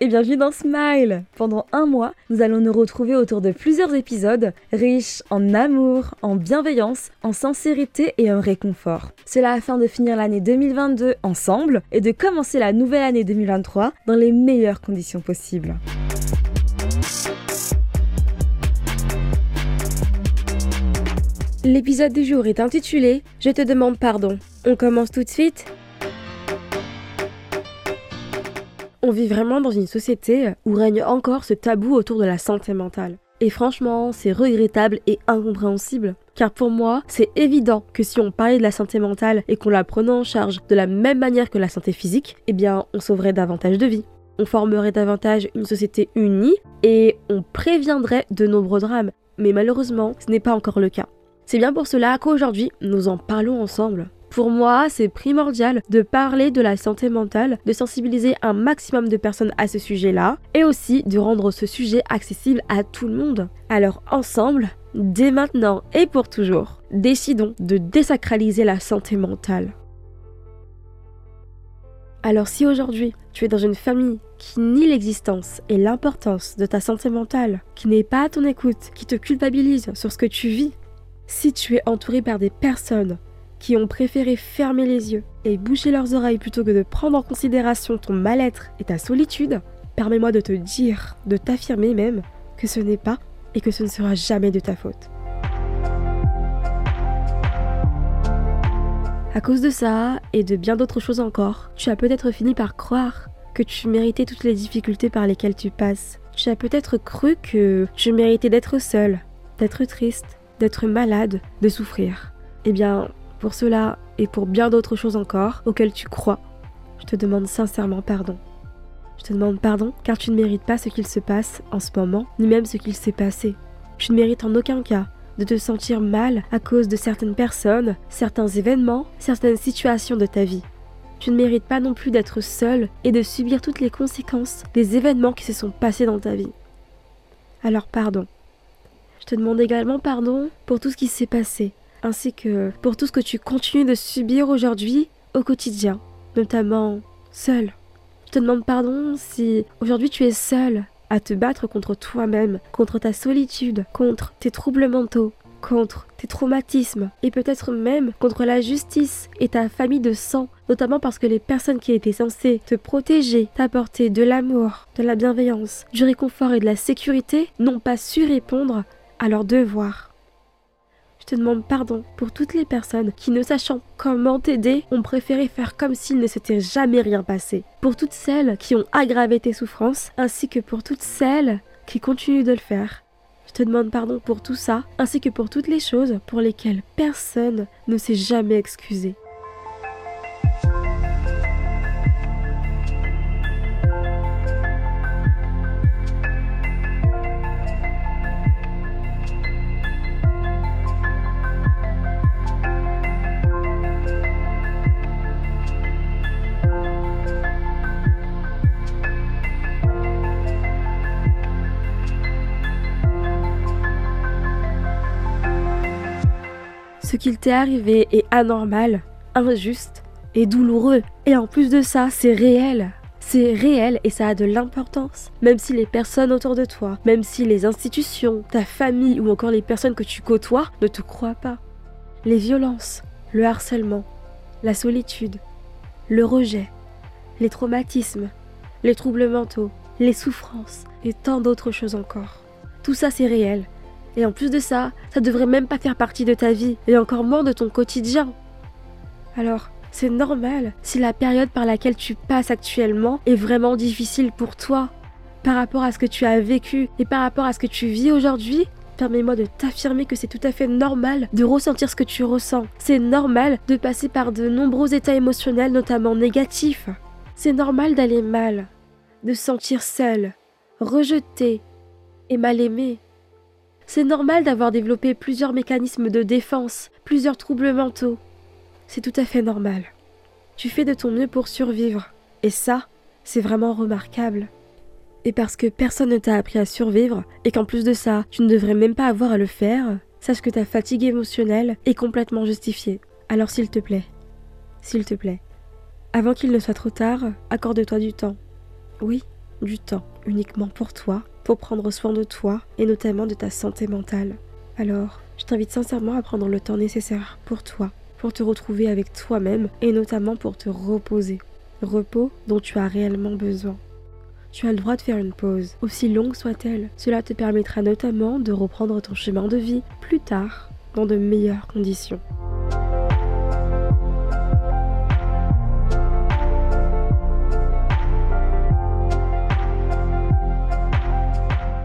et bienvenue dans Smile Pendant un mois, nous allons nous retrouver autour de plusieurs épisodes riches en amour, en bienveillance, en sincérité et en réconfort. Cela afin de finir l'année 2022 ensemble et de commencer la nouvelle année 2023 dans les meilleures conditions possibles. L'épisode du jour est intitulé Je te demande pardon. On commence tout de suite On vit vraiment dans une société où règne encore ce tabou autour de la santé mentale. Et franchement, c'est regrettable et incompréhensible. Car pour moi, c'est évident que si on parlait de la santé mentale et qu'on la prenait en charge de la même manière que la santé physique, eh bien, on sauverait davantage de vies. On formerait davantage une société unie et on préviendrait de nombreux drames. Mais malheureusement, ce n'est pas encore le cas. C'est bien pour cela qu'aujourd'hui, nous en parlons ensemble. Pour moi, c'est primordial de parler de la santé mentale, de sensibiliser un maximum de personnes à ce sujet-là, et aussi de rendre ce sujet accessible à tout le monde. Alors ensemble, dès maintenant et pour toujours, décidons de désacraliser la santé mentale. Alors si aujourd'hui tu es dans une famille qui nie l'existence et l'importance de ta santé mentale, qui n'est pas à ton écoute, qui te culpabilise sur ce que tu vis, si tu es entouré par des personnes qui ont préféré fermer les yeux et boucher leurs oreilles plutôt que de prendre en considération ton mal-être et ta solitude, permets-moi de te dire, de t'affirmer même, que ce n'est pas et que ce ne sera jamais de ta faute. À cause de ça, et de bien d'autres choses encore, tu as peut-être fini par croire que tu méritais toutes les difficultés par lesquelles tu passes. Tu as peut-être cru que tu méritais d'être seul, d'être triste, d'être malade, de souffrir. Eh bien, pour cela et pour bien d'autres choses encore auxquelles tu crois, je te demande sincèrement pardon. Je te demande pardon car tu ne mérites pas ce qu'il se passe en ce moment, ni même ce qu'il s'est passé. Tu ne mérites en aucun cas de te sentir mal à cause de certaines personnes, certains événements, certaines situations de ta vie. Tu ne mérites pas non plus d'être seul et de subir toutes les conséquences des événements qui se sont passés dans ta vie. Alors pardon. Je te demande également pardon pour tout ce qui s'est passé, ainsi que pour tout ce que tu continues de subir aujourd'hui au quotidien, notamment seul. Je te demande pardon si aujourd'hui tu es seul à te battre contre toi-même, contre ta solitude, contre tes troubles mentaux, contre tes traumatismes et peut-être même contre la justice et ta famille de sang, notamment parce que les personnes qui étaient censées te protéger, t'apporter de l'amour, de la bienveillance, du réconfort et de la sécurité n'ont pas su répondre à leurs devoirs. Je te demande pardon pour toutes les personnes qui, ne sachant comment t'aider, ont préféré faire comme s'il ne s'était jamais rien passé. Pour toutes celles qui ont aggravé tes souffrances, ainsi que pour toutes celles qui continuent de le faire. Je te demande pardon pour tout ça, ainsi que pour toutes les choses pour lesquelles personne ne s'est jamais excusé. Qu'il t'est arrivé est anormal, injuste et douloureux. Et en plus de ça, c'est réel. C'est réel et ça a de l'importance. Même si les personnes autour de toi, même si les institutions, ta famille ou encore les personnes que tu côtoies ne te croient pas. Les violences, le harcèlement, la solitude, le rejet, les traumatismes, les troubles mentaux, les souffrances et tant d'autres choses encore. Tout ça c'est réel et en plus de ça, ça devrait même pas faire partie de ta vie, et encore moins de ton quotidien. Alors, c'est normal si la période par laquelle tu passes actuellement est vraiment difficile pour toi. Par rapport à ce que tu as vécu et par rapport à ce que tu vis aujourd'hui, permets-moi de t'affirmer que c'est tout à fait normal de ressentir ce que tu ressens. C'est normal de passer par de nombreux états émotionnels, notamment négatifs. C'est normal d'aller mal, de se sentir seul, rejeté et mal aimé. C'est normal d'avoir développé plusieurs mécanismes de défense, plusieurs troubles mentaux. C'est tout à fait normal. Tu fais de ton mieux pour survivre. Et ça, c'est vraiment remarquable. Et parce que personne ne t'a appris à survivre, et qu'en plus de ça, tu ne devrais même pas avoir à le faire, sache que ta fatigue émotionnelle est complètement justifiée. Alors s'il te plaît, s'il te plaît, avant qu'il ne soit trop tard, accorde-toi du temps. Oui, du temps uniquement pour toi, pour prendre soin de toi et notamment de ta santé mentale. Alors, je t'invite sincèrement à prendre le temps nécessaire pour toi, pour te retrouver avec toi-même et notamment pour te reposer. Repos dont tu as réellement besoin. Tu as le droit de faire une pause, aussi longue soit-elle. Cela te permettra notamment de reprendre ton chemin de vie plus tard, dans de meilleures conditions.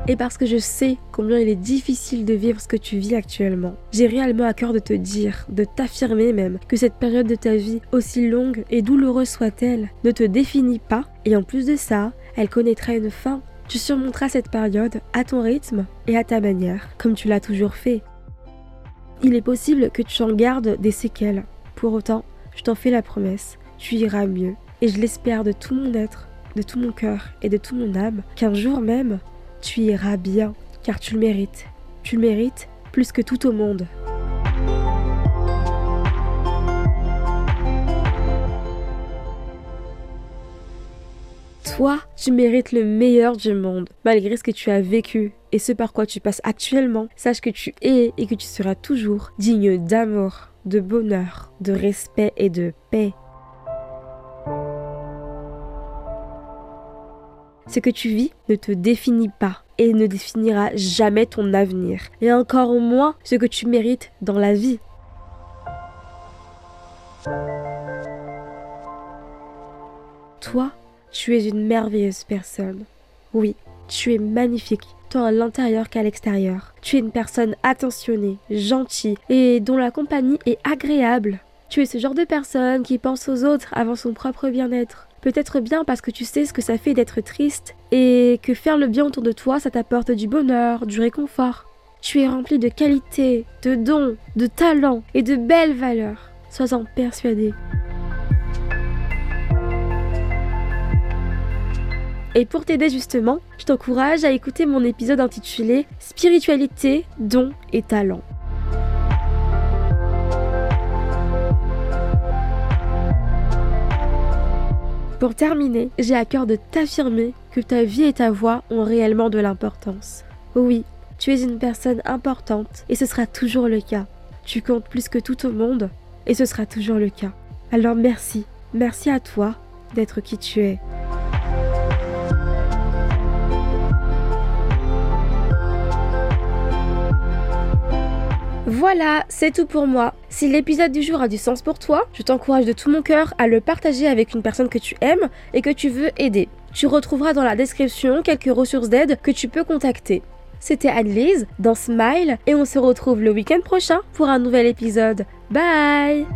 Et parce que je sais combien il est difficile de vivre ce que tu vis actuellement. J'ai réellement à cœur de te dire, de t'affirmer même, que cette période de ta vie, aussi longue et douloureuse soit-elle, ne te définit pas, et en plus de ça, elle connaîtra une fin. Tu surmonteras cette période à ton rythme et à ta manière, comme tu l'as toujours fait. Il est possible que tu en gardes des séquelles. Pour autant, je t'en fais la promesse, tu iras mieux. Et je l'espère de tout mon être, de tout mon cœur et de tout mon âme, qu'un jour même, tu iras bien, car tu le mérites. Tu le mérites plus que tout au monde. Toi, tu mérites le meilleur du monde, malgré ce que tu as vécu et ce par quoi tu passes actuellement. Sache que tu es et que tu seras toujours digne d'amour, de bonheur, de respect et de paix. Ce que tu vis ne te définit pas et ne définira jamais ton avenir, et encore moins ce que tu mérites dans la vie. Toi, tu es une merveilleuse personne. Oui, tu es magnifique, tant à l'intérieur qu'à l'extérieur. Tu es une personne attentionnée, gentille et dont la compagnie est agréable. Tu es ce genre de personne qui pense aux autres avant son propre bien-être. Peut-être bien parce que tu sais ce que ça fait d'être triste et que faire le bien autour de toi, ça t'apporte du bonheur, du réconfort. Tu es rempli de qualités, de dons, de talents et de belles valeurs. Sois-en persuadé. Et pour t'aider justement, je t'encourage à écouter mon épisode intitulé Spiritualité, dons et talents. Pour terminer, j'ai à cœur de t'affirmer que ta vie et ta voix ont réellement de l'importance. Oui, tu es une personne importante et ce sera toujours le cas. Tu comptes plus que tout au monde et ce sera toujours le cas. Alors merci, merci à toi d'être qui tu es. Voilà, c'est tout pour moi. Si l'épisode du jour a du sens pour toi, je t'encourage de tout mon cœur à le partager avec une personne que tu aimes et que tu veux aider. Tu retrouveras dans la description quelques ressources d'aide que tu peux contacter. C'était Annelise dans Smile et on se retrouve le week-end prochain pour un nouvel épisode. Bye